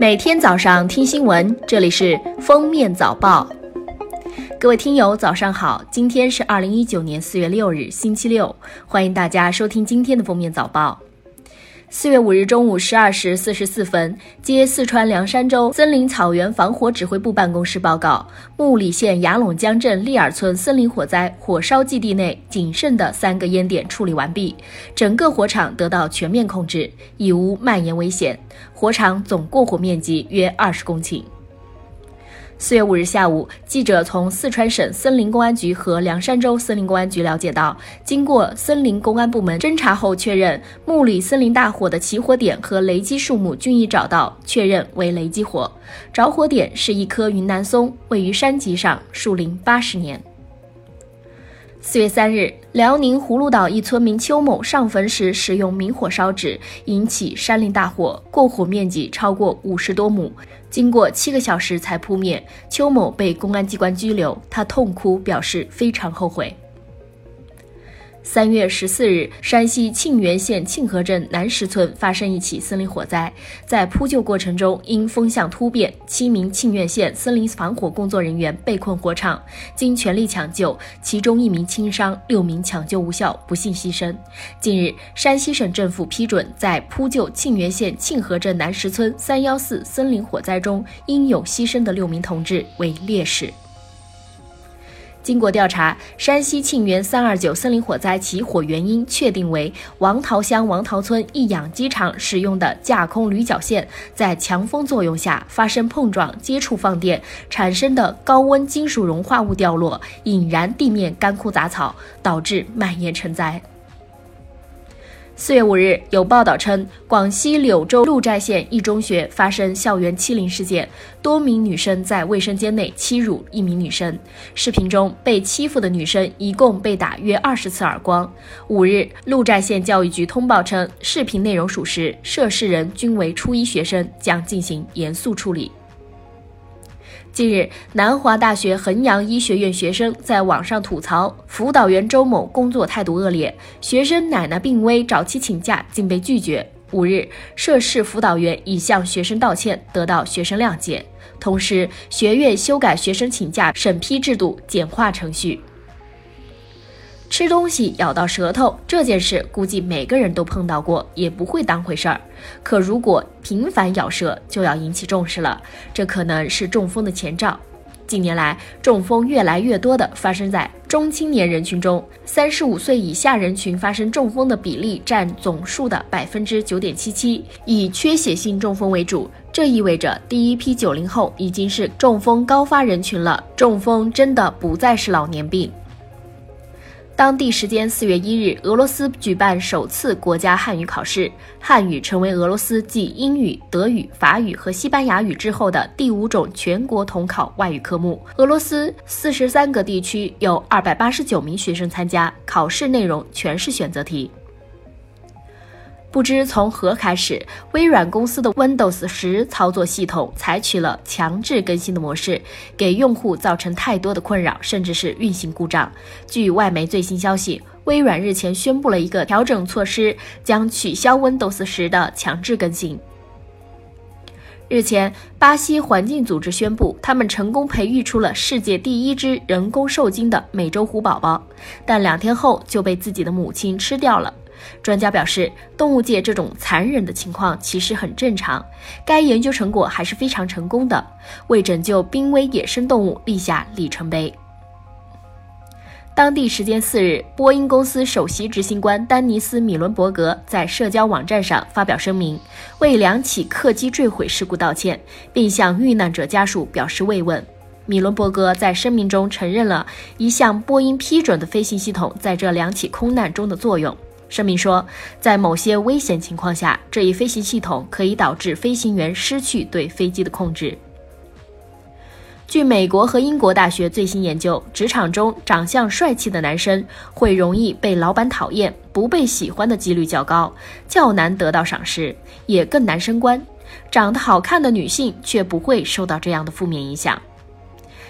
每天早上听新闻，这里是封面早报。各位听友，早上好！今天是二零一九年四月六日，星期六，欢迎大家收听今天的封面早报。四月五日中午十二时四十四分，接四川凉山州森林草原防火指挥部办公室报告，木里县雅陇江镇利尔村森林火灾火烧基地内仅剩的三个烟点处理完毕，整个火场得到全面控制，已无蔓延危险。火场总过火面积约二十公顷。四月五日下午，记者从四川省森林公安局和凉山州森林公安局了解到，经过森林公安部门侦查后确认，木里森林大火的起火点和雷击树木均已找到，确认为雷击火。着火点是一棵云南松，位于山脊上，树龄八十年。四月三日，辽宁葫芦岛一村民邱某上坟时使用明火烧纸，引起山林大火，过火面积超过五十多亩，经过七个小时才扑灭。邱某被公安机关拘留，他痛哭表示非常后悔。三月十四日，山西沁源县沁河镇南石村发生一起森林火灾，在扑救过程中，因风向突变，七名沁源县森林防火工作人员被困火场，经全力抢救，其中一名轻伤，六名抢救无效，不幸牺牲。近日，山西省政府批准在扑救沁源县沁河镇南石村三幺四森林火灾中英勇牺牲的六名同志为烈士。经过调查，山西沁源三二九森林火灾起火原因确定为王桃乡王桃村一养鸡场使用的架空铝绞线在强风作用下发生碰撞、接触放电产生的高温金属融化物掉落，引燃地面干枯杂草，导致蔓延成灾。四月五日，有报道称，广西柳州鹿寨县一中学发生校园欺凌事件，多名女生在卫生间内欺辱一名女生。视频中，被欺负的女生一共被打约二十次耳光。五日，鹿寨县教育局通报称，视频内容属实，涉事人均为初一学生，将进行严肃处理。近日，南华大学衡阳医学院学生在网上吐槽辅导员周某工作态度恶劣，学生奶奶病危找其请假，竟被拒绝。五日，涉事辅导员已向学生道歉，得到学生谅解。同时，学院修改学生请假审批制度，简化程序。吃东西咬到舌头这件事，估计每个人都碰到过，也不会当回事儿。可如果频繁咬舌，就要引起重视了，这可能是中风的前兆。近年来，中风越来越多的发生在中青年人群中，三十五岁以下人群发生中风的比例占总数的百分之九点七七，以缺血性中风为主。这意味着第一批九零后已经是中风高发人群了。中风真的不再是老年病。当地时间四月一日，俄罗斯举办首次国家汉语考试，汉语成为俄罗斯继英语、德语、法语和西班牙语之后的第五种全国统考外语科目。俄罗斯四十三个地区有二百八十九名学生参加，考试内容全是选择题。不知从何开始，微软公司的 Windows 十操作系统采取了强制更新的模式，给用户造成太多的困扰，甚至是运行故障。据外媒最新消息，微软日前宣布了一个调整措施，将取消 Windows 十的强制更新。日前，巴西环境组织宣布，他们成功培育出了世界第一只人工受精的美洲虎宝宝，但两天后就被自己的母亲吃掉了。专家表示，动物界这种残忍的情况其实很正常。该研究成果还是非常成功的，为拯救濒危野生动物立下里程碑。当地时间四日，波音公司首席执行官丹尼斯·米伦伯格在社交网站上发表声明，为两起客机坠毁事故道歉，并向遇难者家属表示慰问。米伦伯格在声明中承认了一项波音批准的飞行系统在这两起空难中的作用。声明说，在某些危险情况下，这一飞行系统可以导致飞行员失去对飞机的控制。据美国和英国大学最新研究，职场中长相帅气的男生会容易被老板讨厌，不被喜欢的几率较高，较难得到赏识，也更难升官。长得好看的女性却不会受到这样的负面影响。